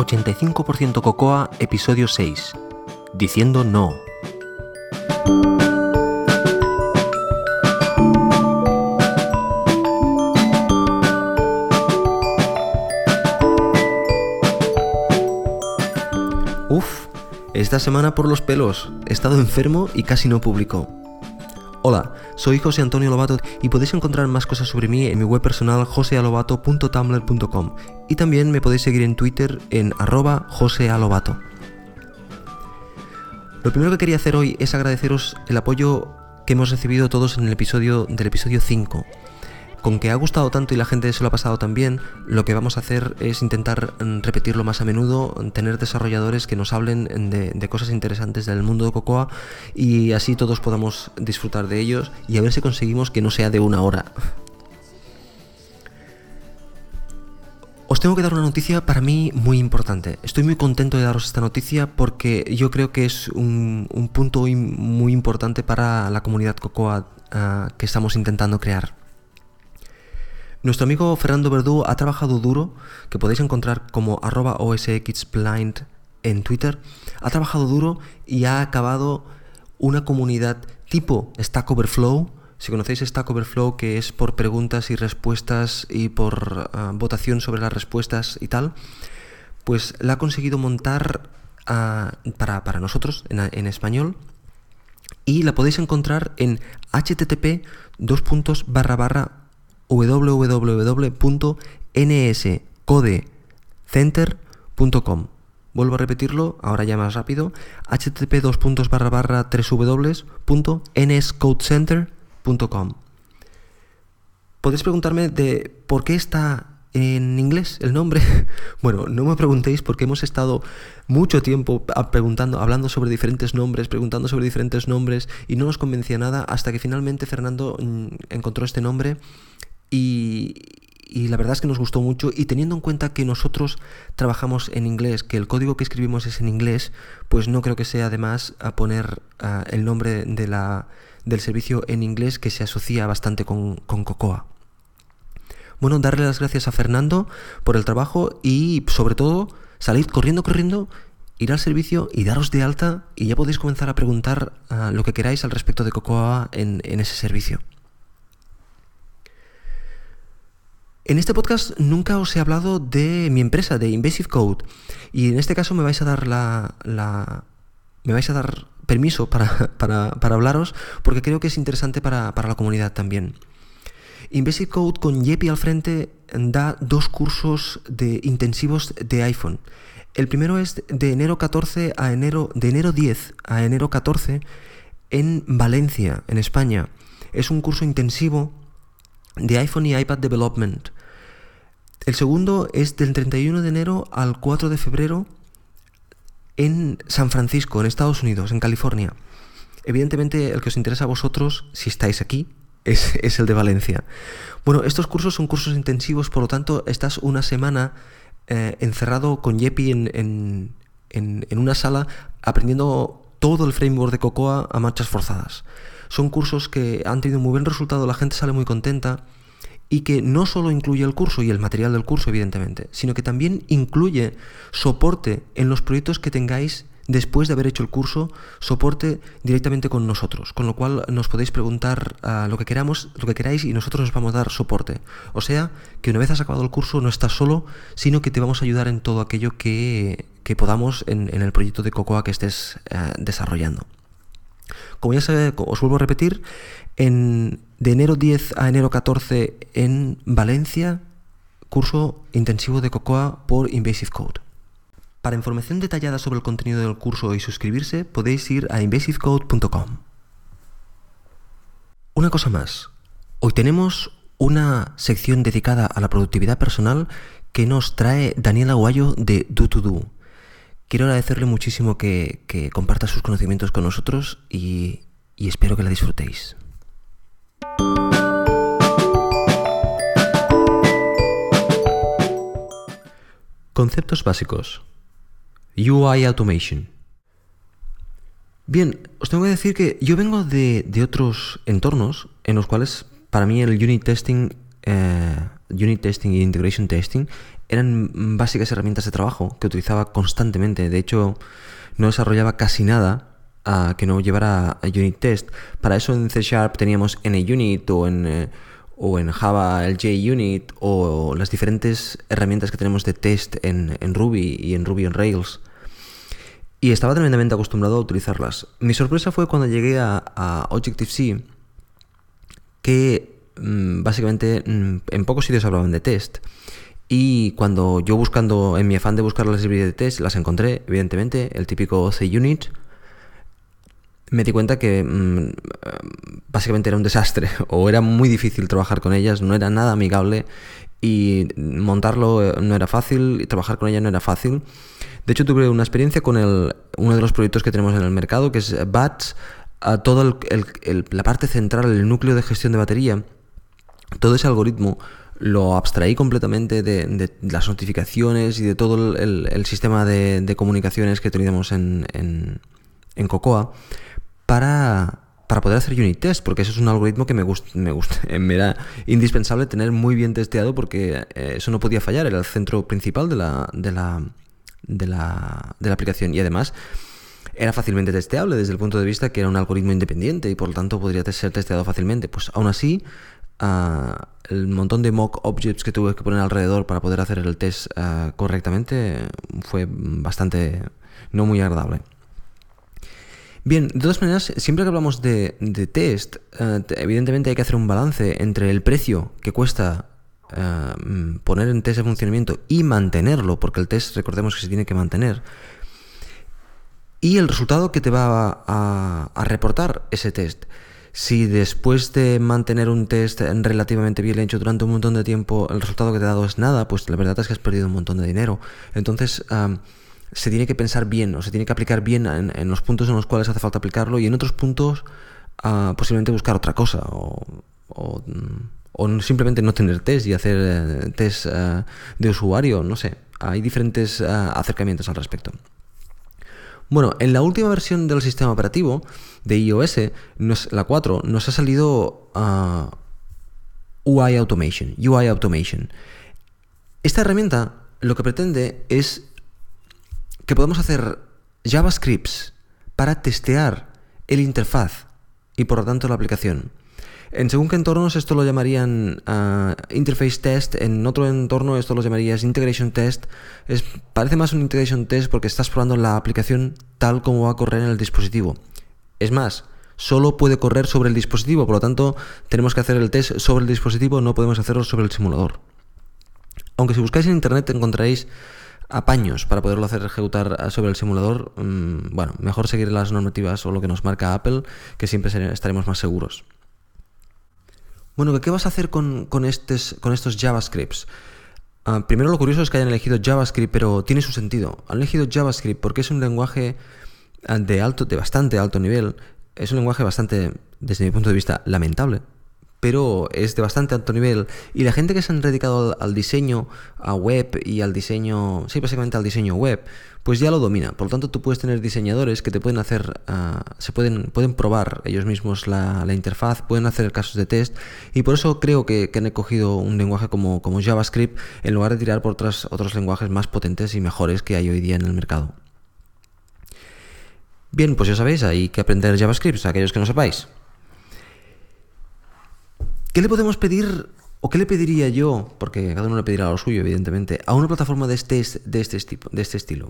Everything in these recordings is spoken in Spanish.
85% Cocoa, episodio 6. Diciendo no. Uf, esta semana por los pelos. He estado enfermo y casi no publico. Hola, soy José Antonio Lobato y podéis encontrar más cosas sobre mí en mi web personal josealobato.tumblr.com y también me podéis seguir en Twitter en arroba josealobato. Lo primero que quería hacer hoy es agradeceros el apoyo que hemos recibido todos en el episodio del episodio 5. Con que ha gustado tanto y la gente se lo ha pasado tan bien, lo que vamos a hacer es intentar mm, repetirlo más a menudo, tener desarrolladores que nos hablen de, de cosas interesantes del mundo de Cocoa y así todos podamos disfrutar de ellos y a ver si conseguimos que no sea de una hora. Os tengo que dar una noticia para mí muy importante. Estoy muy contento de daros esta noticia porque yo creo que es un, un punto muy importante para la comunidad Cocoa uh, que estamos intentando crear. Nuestro amigo Fernando Verdú ha trabajado duro, que podéis encontrar como arroba osxblind en Twitter, ha trabajado duro y ha acabado una comunidad tipo Stack Overflow. Si conocéis Stack Overflow, que es por preguntas y respuestas y por uh, votación sobre las respuestas y tal, pues la ha conseguido montar uh, para, nosotros en, español y la podéis encontrar en http dos www.nscodecenter.com. Vuelvo a repetirlo, ahora ya más rápido, http www.nscodecenter.com. Podéis preguntarme de por qué está en inglés el nombre. Bueno, no me preguntéis porque hemos estado mucho tiempo preguntando, hablando sobre diferentes nombres, preguntando sobre diferentes nombres y no nos convencía nada hasta que finalmente Fernando mm, encontró este nombre y, la verdad es que nos gustó mucho y teniendo en cuenta que nosotros trabajamos en inglés, que el código que escribimos es en inglés, pues no creo que sea además a poner uh, el nombre de la, del servicio en inglés que se asocia bastante con, con Cocoa. Bueno, darle las gracias a Fernando por el trabajo y sobre todo salid corriendo, corriendo, ir al servicio y daros de alta y ya podéis comenzar a preguntar uh, lo que queráis al respecto de Cocoa en, en ese servicio. En este podcast nunca os he hablado de mi empresa, de Invasive Code, y en este caso me vais a dar la, me vais a dar permiso para, hablaros porque creo que es interesante para, para la comunidad también. Invasive Code con Yepi al frente da dos cursos de intensivos de iPhone. El primero es de enero 14 a enero de enero 10 a enero 14 en Valencia, en España. Es un curso intensivo de iPhone y iPad Development. El segundo es del 31 de enero al 4 de febrero en San Francisco, en Estados Unidos, en California. Evidentemente el que os interesa a vosotros, si estáis aquí, es, es el de Valencia. Bueno, estos cursos son cursos intensivos, por lo tanto, estás una semana eh, encerrado con Yepi en, en, en, en una sala aprendiendo todo el framework de Cocoa a marchas forzadas. Son cursos que han tenido muy buen resultado, la gente sale muy contenta y que no solo incluye el curso y el material del curso, evidentemente, sino que también incluye soporte en los proyectos que tengáis después de haber hecho el curso, soporte directamente con nosotros, con lo cual nos podéis preguntar uh, lo que queramos, lo que queráis y nosotros os vamos a dar soporte. O sea, que una vez has acabado el curso no estás solo, sino que te vamos a ayudar en todo aquello que, que podamos en, en, el proyecto de Cocoa que estés uh, desarrollando. Como ya se, os vuelvo a repetir, en, de enero 10 a enero 14 en Valencia, curso intensivo de Cocoa por Invasive Code. Para información detallada sobre el contenido del curso y suscribirse, podéis ir a invasivecode.com. Una cosa más. Hoy tenemos una sección dedicada a la productividad personal que nos trae Daniela Aguayo de Do2Do. Quiero agradecerle muchísimo que, comparta sus conocimientos con nosotros y, espero que la disfrutéis. Conceptos básicos. UI Automation. Bien, os tengo que decir que yo vengo de, de otros entornos en los cuales para mí el unit testing eh, unit testing y integration testing, eran básicas herramientas de trabajo que utilizaba constantemente. De hecho, no desarrollaba casi nada que no llevara a unit test. Para eso en C Sharp teníamos NUnit o en, eh, o en Java el JUnit o las diferentes herramientas que tenemos de test en, Ruby y en Ruby on Rails. Y estaba tremendamente acostumbrado a utilizarlas. Mi sorpresa fue cuando llegué a, Objective-C, que mm, básicamente mm, en pocos sitios hablaban de test. Y cuando yo buscando, en mi afán de buscar las librerías de test, las encontré, evidentemente, el típico C-Unit, me di cuenta que mm, básicamente era un desastre o era muy difícil trabajar con ellas, no era nada amigable y montarlo eh, no era fácil y trabajar con ella no era fácil. De hecho, tuve una experiencia con el, uno de los proyectos que tenemos en el mercado, que es BATS, a todo la parte central, el núcleo de gestión de batería, todo ese algoritmo lo abstraí completamente de, las notificaciones y de todo el, sistema de, comunicaciones que teníamos en, en, en Cocoa para, poder hacer unit test, porque eso es un algoritmo que me gusta, me me era indispensable tener muy bien testeado porque eh, eso no podía fallar, era el centro principal de la, de la, de la, de la aplicación y además era fácilmente testeable desde el punto de vista que era un algoritmo independiente y por lo tanto podría ser testeado fácilmente. Pues aún así, el montón de mock objects que tuve que poner alrededor para poder hacer el test ah, correctamente fue bastante no muy agradable. Bien, de todas maneras, siempre que hablamos de, test, eh, evidentemente hay que hacer un balance entre el precio que cuesta eh, poner en test de funcionamiento y mantenerlo, porque el test recordemos que se tiene que mantener, y el resultado que te va a, reportar ese test. Si después de mantener un test relativamente bien hecho durante un montón de tiempo, el resultado que te ha dado es nada, pues la verdad es que has perdido un montón de dinero. Entonces, eh, se tiene que pensar bien o se tiene que aplicar bien en, los puntos en los cuales hace falta aplicarlo y en otros puntos uh, posiblemente buscar otra cosa o, simplemente no tener test y hacer eh, test eh, de usuario, no sé. Hay diferentes eh, acercamientos al respecto. Bueno, en la última versión del sistema operativo de iOS, la 4, nos ha salido UI Automation, UI Automation. Esta herramienta lo que pretende es que podemos hacer JavaScripts para testear el interfaz y por lo tanto la aplicación. En según qué entornos esto lo llamarían ah, interface test, en otro entorno esto lo llamarías integration test. Es, parece más un integration test porque estás probando la aplicación tal como va a correr en el dispositivo. Es más, solo puede correr sobre el dispositivo, por lo tanto tenemos que hacer el test sobre el dispositivo, no podemos hacerlo sobre el simulador. Aunque si buscáis en internet encontraréis apaños para poderlo hacer ejecutar sobre el simulador, mm, bueno, mejor seguir las normativas o lo que nos marca Apple, que siempre estaremos más seguros. Bueno, ¿qué vas a hacer con, estos, JavaScripts? Ah, primero lo curioso es que hayan elegido JavaScript, pero tiene su sentido. Han elegido JavaScript porque es un lenguaje ah, de alto, de bastante alto nivel. Es un lenguaje bastante, desde mi punto de vista, lamentable pero es de bastante alto nivel. Y la gente que se han dedicado al, diseño a web y al diseño, sí, básicamente al diseño web, pues ya lo domina. Por lo tanto, tú puedes tener diseñadores que te pueden hacer, ah, se pueden, pueden probar ellos mismos la, interfaz, pueden hacer casos de test. Y por eso creo que, han cogido un lenguaje como, como JavaScript en lugar de tirar por otros lenguajes más potentes y mejores que hay hoy día en el mercado. Bien, pues ya sabéis, hay que aprender JavaScript, aquellos que no sepáis. ¿Qué le podemos pedir o qué le pediría yo, porque cada uno le pedirá lo suyo, evidentemente, a una plataforma de este, de este, de este estilo?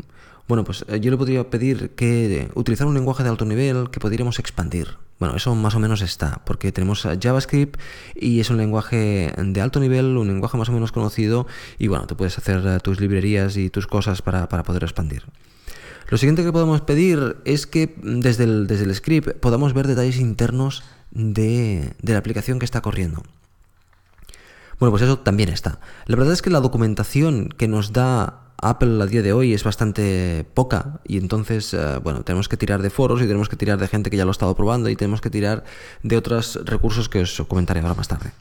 Bueno, pues eh, yo le podría pedir que utilizar un lenguaje de alto nivel que podríamos expandir. Bueno, eso más o menos está, porque tenemos JavaScript y es un lenguaje de alto nivel, un lenguaje más o menos conocido, y bueno, te puedes hacer eh, tus librerías y tus cosas para, poder expandir. Lo siguiente que podemos pedir es que desde el, desde el script podamos ver detalles internos de, la aplicación que está corriendo. Bueno, pues eso también está. La verdad es que la documentación que nos da Apple a día de hoy es bastante poca y entonces, eh, bueno, tenemos que tirar de foros y tenemos que tirar de gente que ya lo ha estado probando y tenemos que tirar de otros recursos que os comentaré ahora más tarde.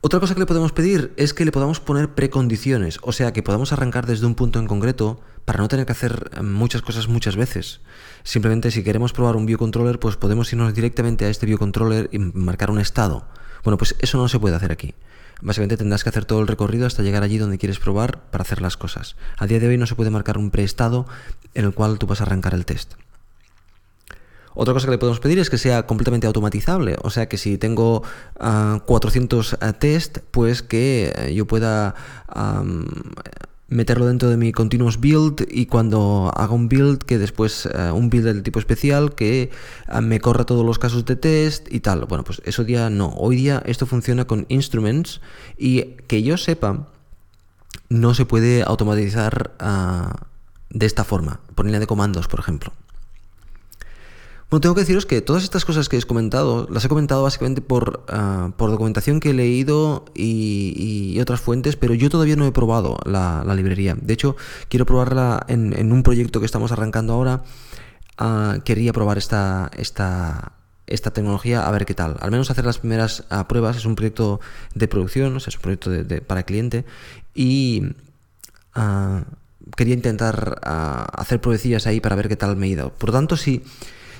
Otra cosa que le podemos pedir es que le podamos poner precondiciones, o sea, que podamos arrancar desde un punto en concreto para no tener que hacer eh, muchas cosas muchas veces. Simplemente si queremos probar un biocontroller, pues podemos irnos directamente a este biocontroller y marcar un estado. Bueno, pues eso no se puede hacer aquí. Básicamente tendrás que hacer todo el recorrido hasta llegar allí donde quieres probar para hacer las cosas. A día de hoy no se puede marcar un preestado en el cual tú vas a arrancar el test. Otra cosa que le podemos pedir es que sea completamente automatizable, o sea que si tengo 400 ah, test, pues que eh, yo pueda meterlo dentro de mi continuous build y cuando haga un build, que después eh, un build del tipo especial, que ah, me corra todos los casos de test y tal. Bueno, pues eso día no. Hoy día esto funciona con instruments y que yo sepa, no se puede automatizar ah, de esta forma, por línea de comandos, por ejemplo. Bueno, tengo que deciros que todas estas cosas que he comentado, las he comentado básicamente por, ah, por documentación que he leído y, otras fuentes, pero yo todavía no he probado la, librería. De hecho, quiero probarla en, un proyecto que estamos arrancando ahora. Ah, quería probar esta, esta, esta tecnología a ver qué tal. Al menos hacer las primeras ah, pruebas. Es un proyecto de producción, o sea, es un proyecto de, para cliente. Y quería intentar hacer pruebecillas ahí para ver qué tal me he ido. Por lo tanto, si...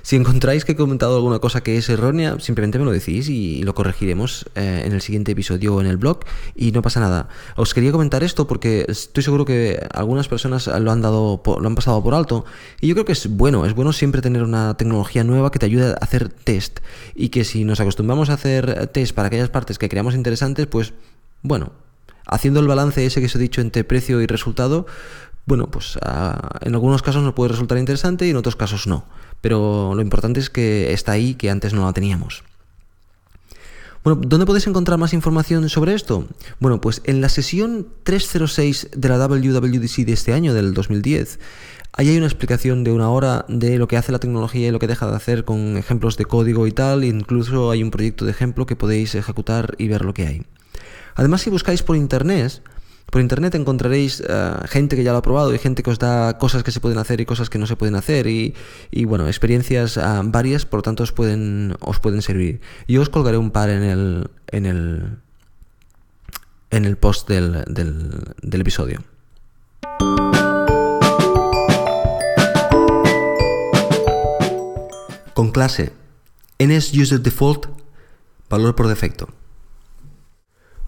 Si encontráis que he comentado alguna cosa que es errónea, simplemente me lo decís y lo corregiremos eh, en el siguiente episodio o en el blog y no pasa nada. Os quería comentar esto porque estoy seguro que algunas personas lo han dado lo han pasado por alto y yo creo que es bueno, es bueno siempre tener una tecnología nueva que te ayude a hacer test y que si nos acostumbramos a hacer test para aquellas partes que creamos interesantes, pues bueno, haciendo el balance ese que os he dicho entre precio y resultado, bueno, pues ah, en algunos casos nos puede resultar interesante y en otros casos no. Pero lo importante es que está ahí, que antes no la teníamos. Bueno, ¿dónde podéis encontrar más información sobre esto? Bueno, pues en la sesión 306 de la WWDC de este año, del 2010, ahí hay una explicación de una hora de lo que hace la tecnología y lo que deja de hacer con ejemplos de código y tal, incluso hay un proyecto de ejemplo que podéis ejecutar y ver lo que hay. Además, si buscáis por internet, por internet encontraréis eh, gente que ya lo ha probado y gente que os da cosas que se pueden hacer y cosas que no se pueden hacer y, bueno, experiencias eh, varias, por lo tanto os pueden, os pueden servir. Yo os colgaré un par en el, en el, en el post del, del episodio. Con clase NS User Default, valor por defecto.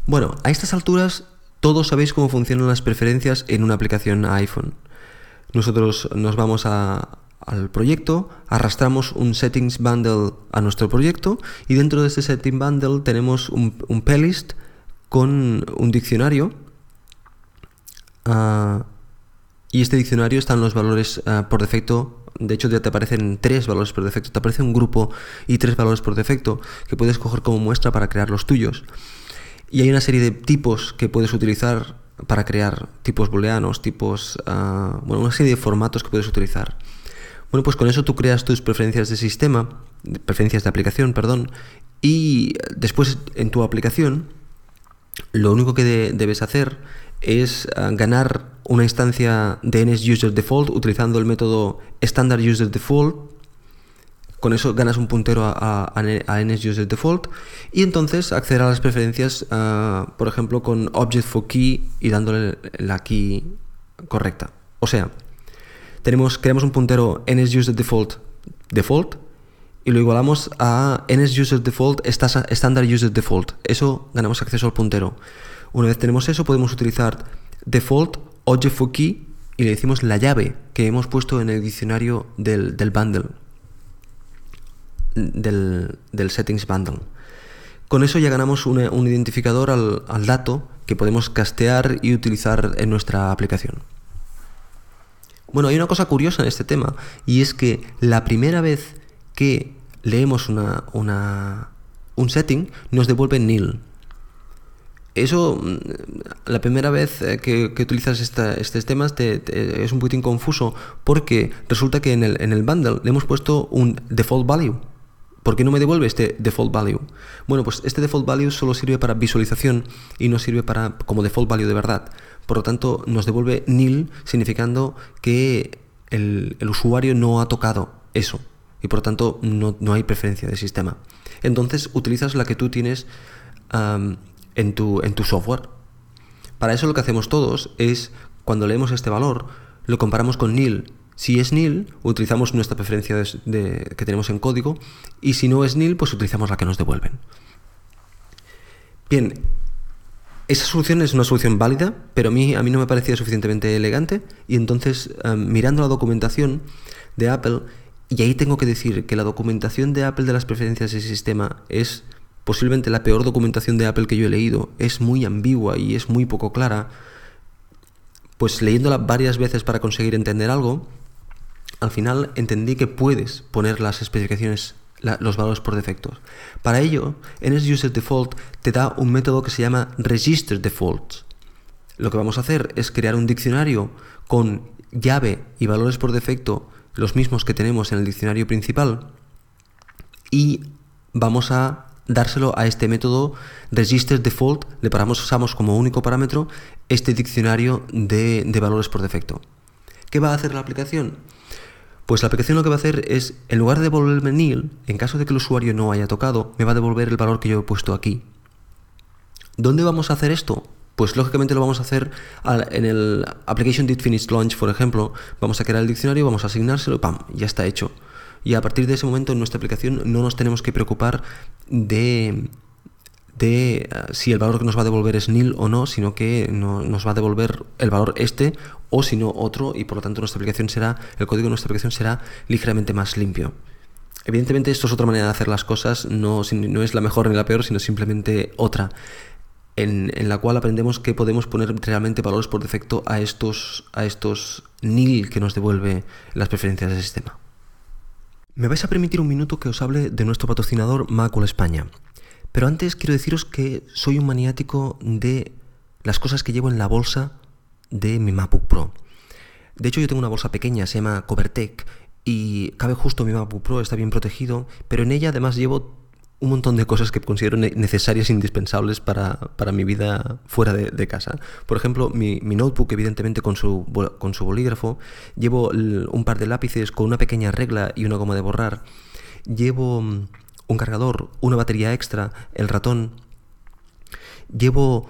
Bueno, a estas alturas todos sabéis cómo funcionan las preferencias en una aplicación iPhone. Nosotros nos vamos al proyecto, arrastramos un settings bundle a nuestro proyecto y dentro de este setting bundle tenemos un, un playlist con un diccionario ah, y este diccionario están los valores ah, por defecto de hecho ya te aparecen tres valores por defecto, te aparece un grupo y tres valores por defecto que puedes coger como muestra para crear los tuyos. Y hay una serie de tipos que puedes utilizar para crear tipos booleanos, tipos, ah, bueno, una serie de formatos que puedes utilizar. Bueno, pues con eso tú creas tus preferencias de sistema, preferencias de aplicación, perdón, y después en tu aplicación lo único que debes hacer es ah, ganar una instancia de NSUserDefault utilizando el método StandardUserDefault con eso ganas un puntero a, a, NSUserDefault y entonces acceder a las preferencias, ah, por ejemplo, con Object for Key y dándole la key correcta. O sea, tenemos, creamos un puntero NSUserDefault default y lo igualamos a NSUserDefault Standard User Default. Eso ganamos acceso al puntero. Una vez tenemos eso, podemos utilizar default object for key y le decimos la llave que hemos puesto en el diccionario del, del bundle del, settings bundle. Con eso ya ganamos un, identificador al, dato que podemos castear y utilizar en nuestra aplicación. Bueno, hay una cosa curiosa en este tema y es que la primera vez que leemos una, un setting nos devuelve nil. Eso, mm, la primera vez eh, que, utilizas estos temas es un poquitín confuso porque resulta que en el, en el bundle le hemos puesto un default value ¿Por qué no me devuelve este default value? Bueno, pues este default value solo sirve para visualización y no sirve para como default value de verdad. Por lo tanto, nos devuelve nil, significando que el, usuario no ha tocado eso y por lo tanto no, hay preferencia de sistema. Entonces utilizas la que tú tienes en tu, en tu software. Para eso lo que hacemos todos es, cuando leemos este valor, lo comparamos con nil. Si es nil, utilizamos nuestra preferencia que tenemos en código y si no es nil, pues utilizamos la que nos devuelven. Bien, esa solución es una solución válida, pero a mí, a mí no me parecía suficientemente elegante y entonces em, mirando la documentación de Apple, y ahí tengo que decir que la documentación de Apple de las preferencias de sistema es posiblemente la peor documentación de Apple que yo he leído, es muy ambigua y es muy poco clara, pues leyéndola varias veces para conseguir entender algo, al final entendí que puedes poner las especificaciones, los valores por defectos. Para ello, NSUser Default te da un método que se llama Register Defaults. Lo que vamos a hacer es crear un diccionario con llave y valores por defecto, los mismos que tenemos en el diccionario principal, y vamos a dárselo a este método register default, le paramos, usamos como único parámetro este diccionario de, valores por defecto. ¿Qué va a hacer la aplicación? Pues la aplicación lo que va a hacer es, en lugar de devolverme nil, en caso de que el usuario no haya tocado, me va a devolver el valor que yo he puesto aquí. ¿Dónde vamos a hacer esto? Pues lógicamente lo vamos a hacer en el application did finish launch, por ejemplo. Vamos a crear el diccionario, vamos a asignárselo, ¡pam! Ya está hecho y a partir de ese momento en nuestra aplicación no nos tenemos que preocupar de, de eh, si el valor que nos va a devolver es nil o no, sino que nos va a devolver el valor este o si no otro y por lo tanto nuestra aplicación será, el código de nuestra aplicación será ligeramente más limpio. Evidentemente esto es otra manera de hacer las cosas, no, no es la mejor ni la peor, sino simplemente otra. En, en, la cual aprendemos que podemos poner realmente valores por defecto a estos, a estos nil que nos devuelve las preferencias del sistema. Me vais a permitir un minuto que os hable de nuestro patrocinador Macul España. Pero antes quiero deciros que soy un maniático de las cosas que llevo en la bolsa de mi MacBook Pro. De hecho, yo tengo una bolsa pequeña, se llama Covertech, y cabe justo mi MacBook Pro, está bien protegido, pero en ella además llevo un montón de cosas que considero necesarias e indispensables para, mi vida fuera de, casa. Por ejemplo, mi, notebook, evidentemente, con su, con su bolígrafo. Llevo un par de lápices con una pequeña regla y una goma de borrar. Llevo mm, un cargador, una batería extra, el ratón. Llevo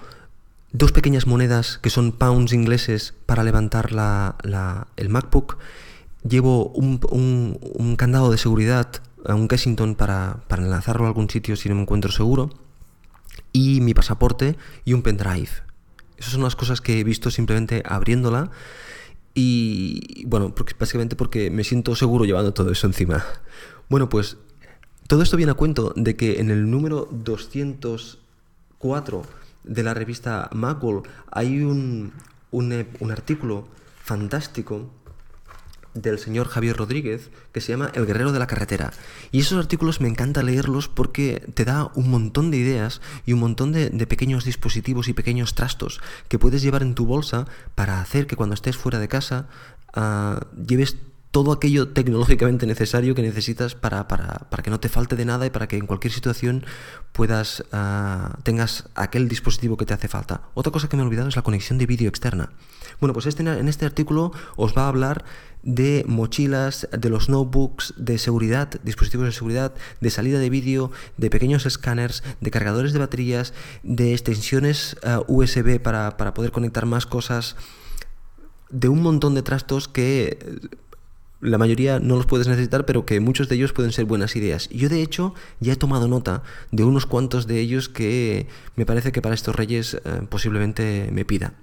dos pequeñas monedas que son pounds ingleses para levantar la, el MacBook. Llevo un, un candado de seguridad un Kensington para, para enlazarlo a algún sitio si no me encuentro seguro, y mi pasaporte y un pendrive. Esas son las cosas que he visto simplemente abriéndola y bueno, porque, básicamente porque me siento seguro llevando todo eso encima. Bueno, pues todo esto viene a cuento de que en el número 204 de la revista Macworld hay un, un, un artículo fantástico del señor Javier Rodríguez que se llama El Guerrero de la Carretera. Y esos artículos me encanta leerlos porque te da un montón de ideas y un montón de, pequeños dispositivos y pequeños trastos que puedes llevar en tu bolsa para hacer que cuando estés fuera de casa ah, lleves todo aquello tecnológicamente necesario que necesitas para, para, para, que no te falte de nada y para que en cualquier situación puedas uh, tengas aquel dispositivo que te hace falta. Otra cosa que me he olvidado es la conexión de vídeo externa. Bueno, pues este, en este artículo os va a hablar de mochilas, de los notebooks, de seguridad, dispositivos de seguridad, de salida de vídeo, de pequeños escáneres, de cargadores de baterías, de extensiones ah, USB para, para poder conectar más cosas, de un montón de trastos que la mayoría no los puedes necesitar, pero que muchos de ellos pueden ser buenas ideas. Yo de hecho ya he tomado nota de unos cuantos de ellos que me parece que para estos reyes eh, posiblemente me pida.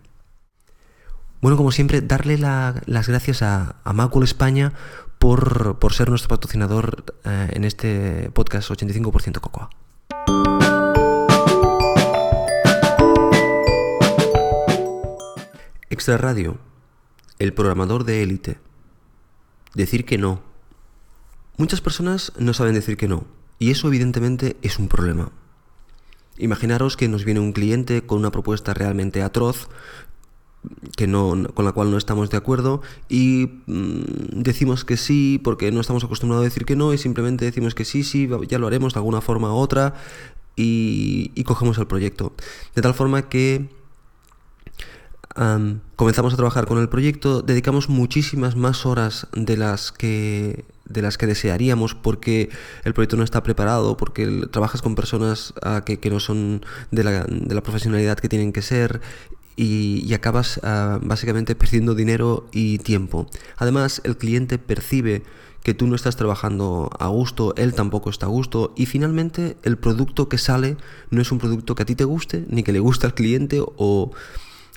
Bueno, como siempre, darle las gracias a, a España por, ser nuestro patrocinador eh, en este podcast 85% Cocoa. Extra Radio, el programador de élite. Decir que no. Muchas personas no saben decir que no, y eso evidentemente es un problema. Imaginaros que nos viene un cliente con una propuesta realmente atroz, que no, con la cual no estamos de acuerdo y mm, decimos que sí porque no estamos acostumbrados a decir que no y simplemente decimos que sí, sí, ya lo haremos de alguna forma u otra y, y cogemos el proyecto. De tal forma que comenzamos a trabajar con el proyecto, dedicamos muchísimas más horas de las que de las que desearíamos porque el proyecto no está preparado, porque trabajas con personas ah, que, no son de la, profesionalidad que tienen que ser y, acabas ah, básicamente perdiendo dinero y tiempo. Además, el cliente percibe que tú no estás trabajando a gusto, él tampoco está a gusto y finalmente el producto que sale no es un producto que a ti te guste ni que le guste al cliente o,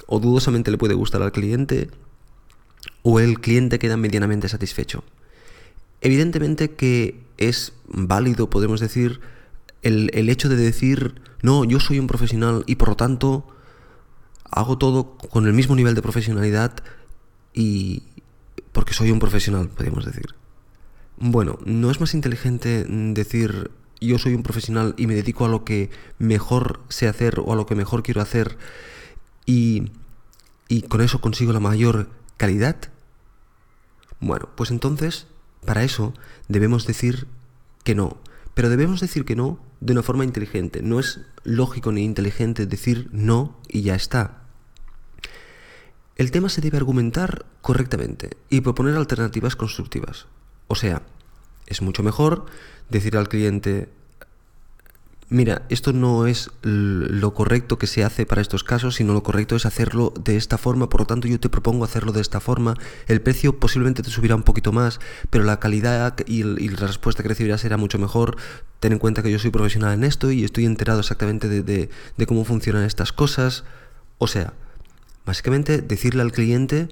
o dudosamente le puede gustar al cliente o el cliente queda medianamente satisfecho. Evidentemente que es válido, podemos decir, el, el hecho de decir, no, yo soy un profesional y por lo tanto hago todo con el mismo nivel de profesionalidad y porque soy un profesional, podríamos decir. Bueno, ¿no es más inteligente decir yo soy un profesional y me dedico a lo que mejor sé hacer o a lo que mejor quiero hacer y, y con eso consigo la mayor calidad? Bueno, pues entonces, para eso debemos decir que no. Pero debemos decir que no de una forma inteligente. No es lógico ni inteligente decir no y ya está. El tema se debe argumentar correctamente y proponer alternativas constructivas. O sea, es mucho mejor decir al cliente, mira, esto no es lo correcto que se hace para estos casos, sino lo correcto es hacerlo de esta forma, por lo tanto yo te propongo hacerlo de esta forma, el precio posiblemente te subirá un poquito más, pero la calidad y, la respuesta que recibirás será mucho mejor, ten en cuenta que yo soy profesional en esto y estoy enterado exactamente de, cómo funcionan estas cosas, o sea, básicamente decirle al cliente...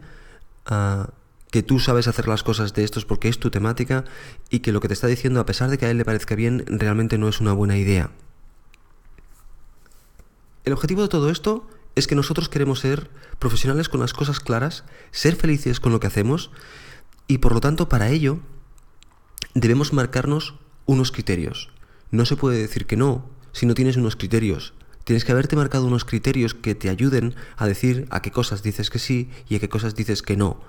Uh, que tú sabes hacer las cosas de estos porque es tu temática y que lo que te está diciendo, a pesar de que a él le parezca bien, realmente no es una buena idea. El objetivo de todo esto es que nosotros queremos ser profesionales con las cosas claras, ser felices con lo que hacemos y por lo tanto para ello debemos marcarnos unos criterios. No se puede decir que no si no tienes unos criterios. Tienes que haberte marcado unos criterios que te ayuden a decir a qué cosas dices que sí y a qué cosas dices que no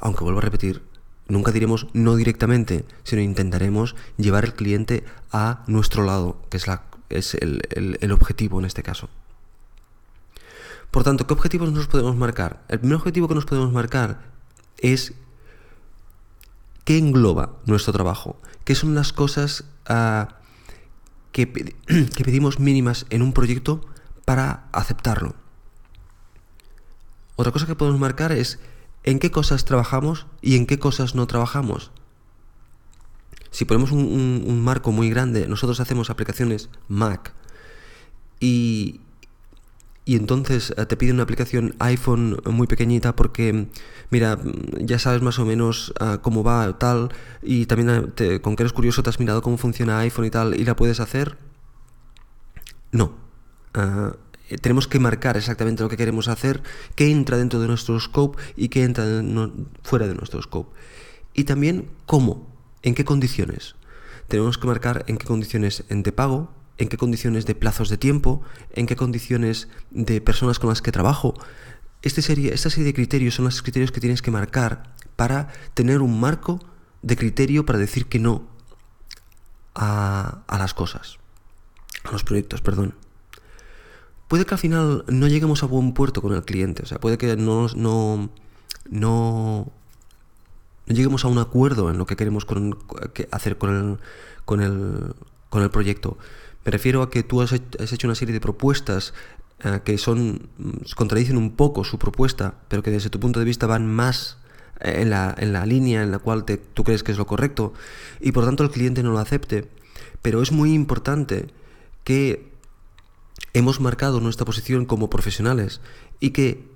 aunque vuelvo a repetir, nunca diremos no directamente, sino intentaremos llevar el cliente a nuestro lado, que es, la, es el, objetivo en este caso. Por tanto, ¿qué objetivos nos podemos marcar? El primer objetivo que nos podemos marcar es qué engloba nuestro trabajo, qué son las cosas ah, que, que pedimos mínimas en un proyecto para aceptarlo. Otra cosa que podemos marcar es en qué cosas trabajamos y en qué cosas no trabajamos. Si ponemos un, marco muy grande, nosotros hacemos aplicaciones Mac y, y entonces eh, te pide una aplicación iPhone muy pequeñita porque, mira, ya sabes más o menos eh, cómo va tal y también eh, con que eres curioso te has mirado cómo funciona iPhone y tal y la puedes hacer. No. Eh, tenemos que marcar exactamente lo que queremos hacer, qué entra dentro de nuestro scope y qué entra fuera de nuestro scope. Y también cómo, en qué condiciones. Tenemos que marcar en qué condiciones de pago, en qué condiciones de plazos de tiempo, en qué condiciones de personas con las que trabajo. Este serie, esta serie de criterios son los criterios que tienes que marcar para tener un marco de criterio para decir que no a, las cosas, a los proyectos, perdón puede que al final no lleguemos a buen puerto con el cliente. O sea, puede que no, no, no, lleguemos a un acuerdo en lo que queremos hacer con el, con, el, con el proyecto. Me refiero a que tú has hecho una serie de propuestas eh, que son contradicen un poco su propuesta, pero que desde tu punto de vista van más eh, en la, en la línea en la cual te, tú crees que es lo correcto y por tanto el cliente no lo acepte. Pero es muy importante que hemos marcado nuestra posición como profesionales y que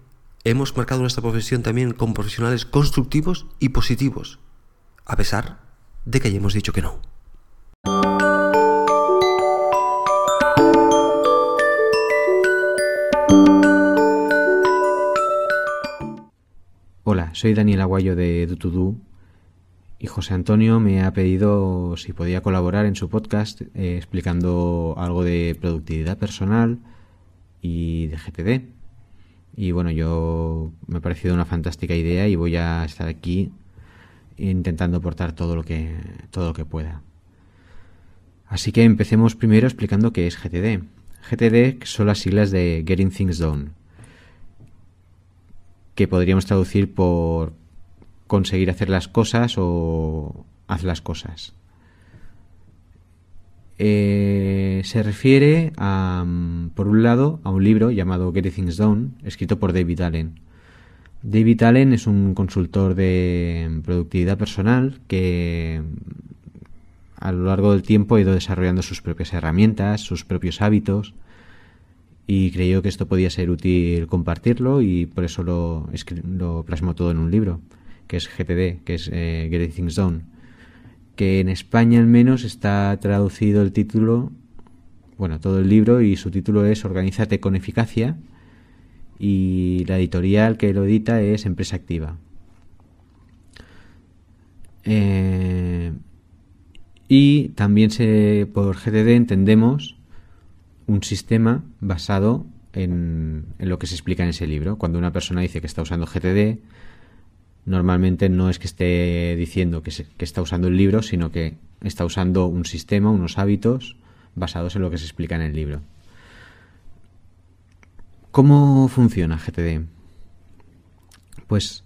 hemos marcado nuestra profesión también como profesionales constructivos y positivos, a pesar de que hayamos dicho que no. Soy Daniel Aguayo de Do2Do y José Antonio me ha pedido si podía colaborar en su podcast eh, explicando algo de productividad personal y de GTD. Y bueno, yo me ha parecido una fantástica idea y voy a estar aquí intentando aportar todo lo que todo lo que pueda. Así que empecemos primero explicando qué es GTD. GTD son las siglas de Getting Things Done, que podríamos traducir por conseguir hacer las cosas o, haz las cosas. Eh, se refiere, a, mm, por un lado, a un libro llamado Getting Things Done, escrito por David Allen. David Allen es un consultor de productividad personal que a lo largo del tiempo ha ido desarrollando sus propias herramientas, sus propios hábitos y creyó que esto podía ser útil compartirlo y por eso lo, lo plasmó todo en un libro, que es GTD, que es eh, Getting Things Done que en España al menos está traducido el título, bueno, todo el libro y su título es Organízate con eficacia y la editorial que lo edita es Empresa Activa. Eh, y también se, por GTD entendemos un sistema basado en, lo que se explica en ese libro. Cuando una persona dice que está usando GTD, normalmente no es que esté diciendo que, está usando el libro, sino que está usando un sistema, unos hábitos basados en lo que se explica en el libro. ¿Cómo funciona GTD? Pues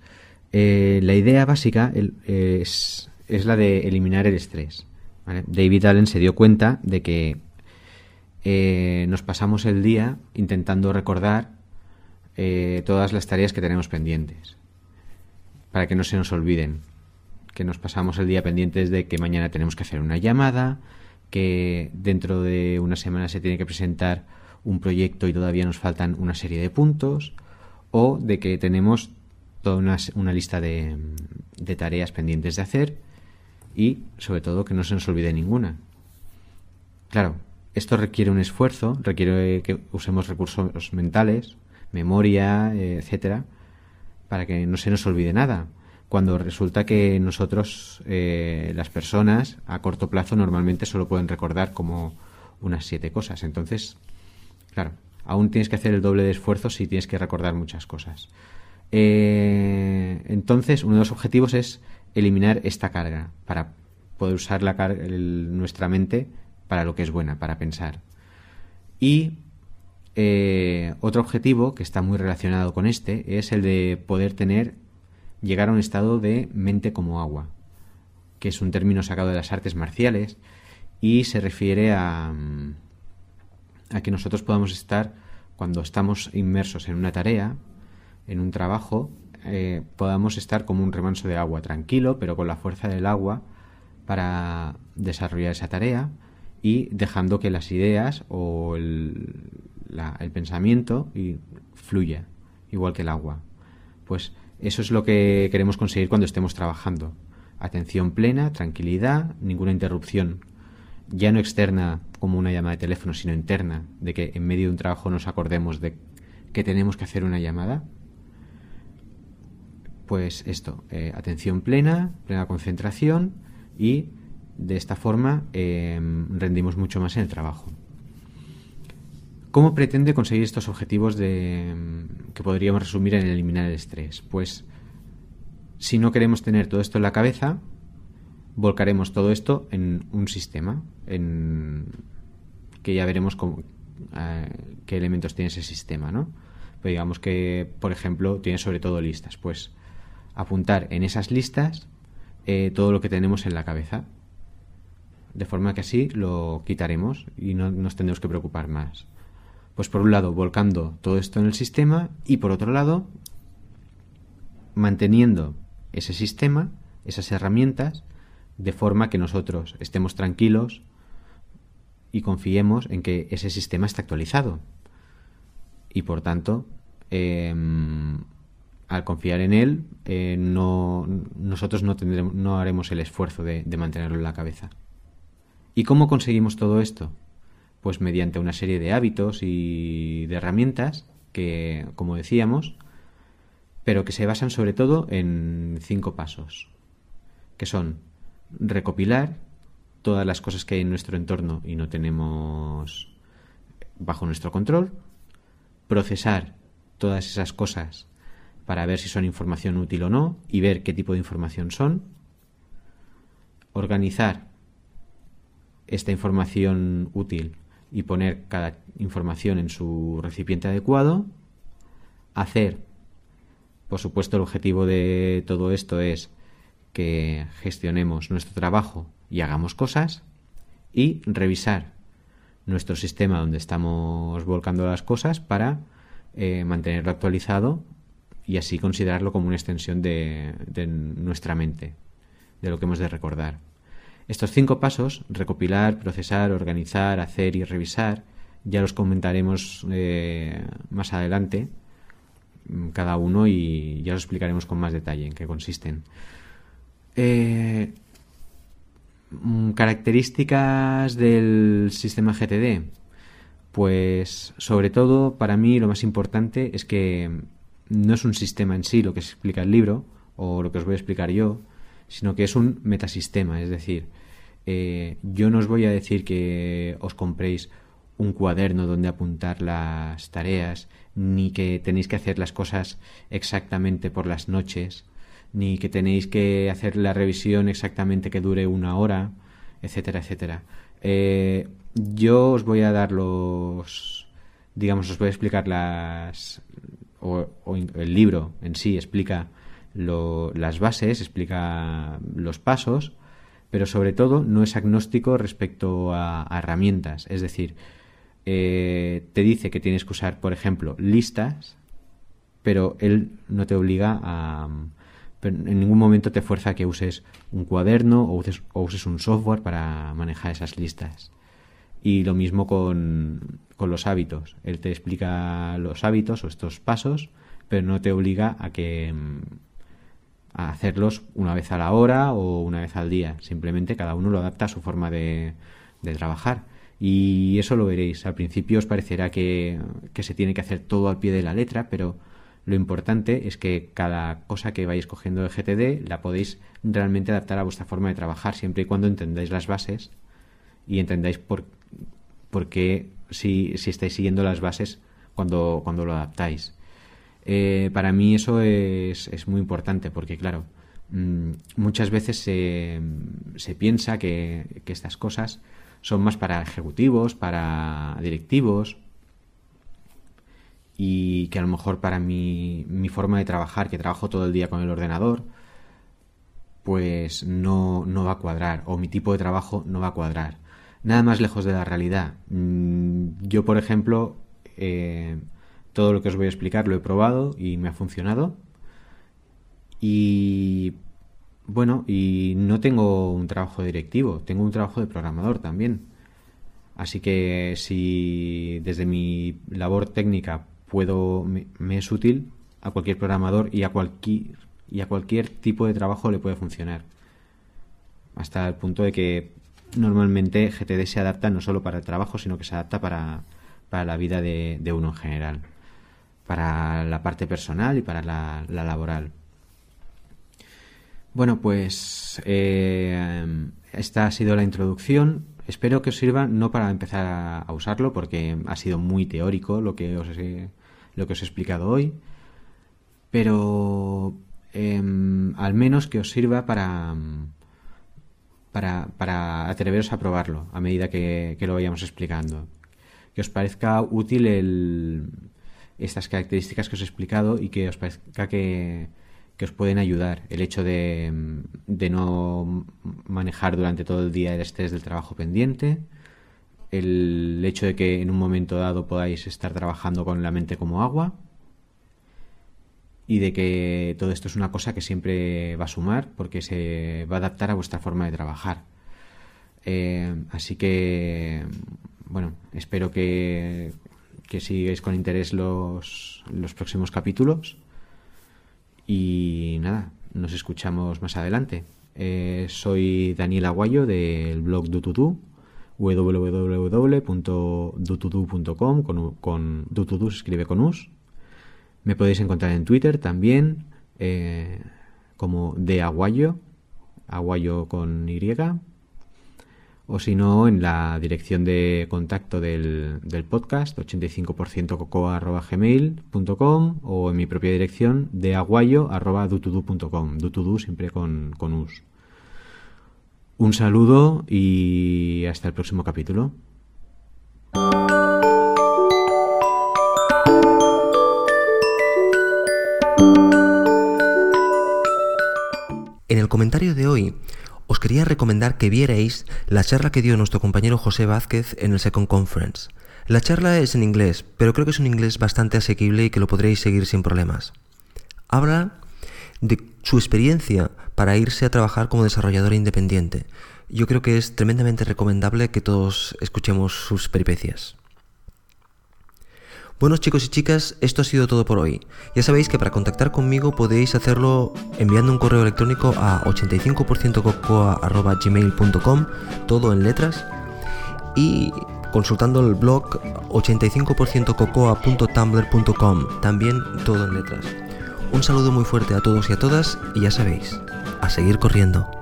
eh, la idea básica es, la de eliminar el estrés. David Allen se dio cuenta de que eh, nos pasamos el día intentando recordar eh, todas las tareas que tenemos pendientes para que no se nos olviden. Que nos pasamos el día pendientes de que mañana tenemos que hacer una llamada, que dentro de una semana se tiene que presentar un proyecto y todavía nos faltan una serie de puntos, o de que tenemos toda una, lista de, de tareas pendientes de hacer y sobre todo que no se nos olvide ninguna. Claro, esto requiere un esfuerzo, requiere que usemos recursos mentales, memoria, etcétera, para que no se nos olvide nada. Cuando resulta que nosotros, eh, las personas, a corto plazo normalmente solo pueden recordar como unas siete cosas. Entonces, claro, aún tienes que hacer el doble de esfuerzo si tienes que recordar muchas cosas. Eh, entonces, uno de los objetivos es eliminar esta carga para poder usar la nuestra mente para lo que es buena, para pensar. Y eh, otro objetivo que está muy relacionado con este es el de poder tener, llegar a un estado de mente como agua, que es un término sacado de las artes marciales y se refiere a, mm, a que nosotros podamos estar, cuando estamos inmersos en una tarea, en un trabajo, eh, podamos estar como un remanso de agua, tranquilo, pero con la fuerza del agua para desarrollar esa tarea y dejando que las ideas o el, pensamiento fluya, igual que el agua. Pues eso es lo que queremos conseguir cuando estemos trabajando. Atención plena, tranquilidad, ninguna interrupción, ya no externa como una llamada de teléfono, sino interna, de que en medio de un trabajo nos acordemos de que tenemos que hacer una llamada. Pues esto, eh, atención plena, plena concentración y de esta forma eh, rendimos mucho más en el trabajo. ¿Cómo pretende conseguir estos objetivos de, mm, que podríamos resumir en eliminar el estrés? Pues si no queremos tener todo esto en la cabeza, volcaremos todo esto en un sistema, en que ya veremos eh, qué elementos tiene ese sistema, ¿no? Pues digamos que, por ejemplo, tiene sobre todo listas. Pues apuntar en esas listas eh, todo lo que tenemos en la cabeza, de forma que así lo quitaremos y no nos tendremos que preocupar más. Pues por un lado, volcando todo esto en el sistema y por otro lado, manteniendo ese sistema, esas herramientas, de forma que nosotros estemos tranquilos y confiemos en que ese sistema está actualizado. Y por tanto, em, al confiar en él, eh, no, nosotros no, tendremos, no haremos el esfuerzo de mantenerlo en la cabeza. ¿Y cómo conseguimos todo esto? pues mediante una serie de hábitos y de herramientas que, como decíamos, pero que se basan sobre todo en cinco pasos, que son recopilar todas las cosas que hay en nuestro entorno y no tenemos bajo nuestro control, procesar todas esas cosas para ver si son información útil o no y ver qué tipo de información son, organizar esta información útil y poner cada información en su recipiente adecuado, hacer, por supuesto el objetivo de todo esto es que gestionemos nuestro trabajo y hagamos cosas y revisar nuestro sistema donde estamos volcando las cosas para eh, mantenerlo actualizado y así considerarlo como una extensión de, nuestra mente, de lo que hemos de recordar. Estos cinco pasos, recopilar, procesar, organizar, hacer y revisar, ya los comentaremos eh, más adelante, mm, cada uno, y ya os explicaremos con más detalle en qué consisten. Eh, mm, características del sistema GTD. Pues sobre todo para mí lo más importante es que no es un sistema en sí lo que se explica el libro o lo que os voy a explicar yo, sino que es un metasistema. Es decir, eh, yo no os voy a decir que os compréis un cuaderno donde apuntar las tareas, ni que tenéis que hacer las cosas exactamente por las noches, ni que tenéis que hacer la revisión exactamente que dure una hora, etcétera, etcétera. Eh, yo os voy a dar los, digamos, os voy a explicar las, o, el libro en sí explica las bases, explica los pasos, pero sobre todo no es agnóstico respecto a, herramientas. Es decir, eh, te dice que tienes que usar, por ejemplo, listas, pero él no te obliga a... en ningún momento te fuerza a que uses un cuaderno o uses, o uses un software para manejar esas listas. Y lo mismo con, con los hábitos. Él te explica los hábitos o estos pasos, pero no te obliga a que a hacerlos una vez a la hora o una vez al día. Simplemente cada uno lo adapta a su forma de, trabajar. Y eso lo veréis. Al principio os parecerá que, que, se tiene que hacer todo al pie de la letra, pero lo importante es que cada cosa que vais cogiendo de GTD la podéis realmente adaptar a vuestra forma de trabajar, siempre y cuando entendáis las bases y entendáis por, por qué si, si estáis siguiendo las bases cuando, cuando lo adaptáis. Eh, para mí eso es, es, muy importante porque, claro, mm, muchas veces se, se piensa que, que, estas cosas son más para ejecutivos, para directivos y que a lo mejor para mi, mi forma de trabajar, que trabajo todo el día con el ordenador, pues no, no va a cuadrar o mi tipo de trabajo no va a cuadrar nada más lejos de la realidad. Mm, yo, por ejemplo, eh, todo lo que os voy a explicar lo he probado y me ha funcionado. Y bueno, y no tengo un trabajo directivo, tengo un trabajo de programador también. Así que si desde mi labor técnica puedo me, es útil a cualquier programador y a cualquier y a cualquier tipo de trabajo le puede funcionar. Hasta el punto de que normalmente GTD se adapta no solo para el trabajo, sino que se adapta para, la vida de, uno en general, para la parte personal y para la, laboral. Bueno, pues eh, esta ha sido la introducción. Espero que os sirva no para empezar a, usarlo, porque ha sido muy teórico lo que os he, lo que os he explicado hoy, pero em, al menos que os sirva para para, para atreveros a probarlo a medida que, lo vayamos explicando. Que os parezca útil el, estas características que os he explicado y que os parezca que, que os pueden ayudar. El hecho de, de, no manejar durante todo el día el estrés del trabajo pendiente, el hecho de que en un momento dado podáis estar trabajando con la mente como agua y de que todo esto es una cosa que siempre va a sumar porque se va a adaptar a vuestra forma de trabajar. Eh, así que, bueno, espero que, que sigáis con interés los, los próximos capítulos. Y nada, nos escuchamos más adelante. Eh, soy Daniel Aguayo del blog Dutudu www.dutudu.com con, con se escribe con us. Me podéis encontrar en Twitter también eh, como de Aguayo, Aguayo con Y, o si no en la dirección de contacto del, del podcast 85%cocoa.gmail.com o en mi propia dirección de aguayo.dutudu.com, dutudu siempre con, con us. Un saludo y hasta el próximo capítulo. En el comentario quería recomendar que vierais la charla que dio nuestro compañero José Vázquez en el Second Conference. La charla es en inglés, pero creo que es un inglés bastante asequible y que lo podréis seguir sin problemas. Habla de su experiencia para irse a trabajar como desarrollador independiente. Yo creo que es tremendamente recomendable que todos escuchemos sus peripecias. Bueno chicos y chicas, esto ha sido todo por hoy. Ya sabéis que para contactar conmigo podéis hacerlo enviando un correo electrónico a 85%cocoa.gmail.com, todo en letras, y consultando el blog 85%cocoa.tumblr.com, también todo en letras. Un saludo muy fuerte a todos y a todas y ya sabéis, a seguir corriendo.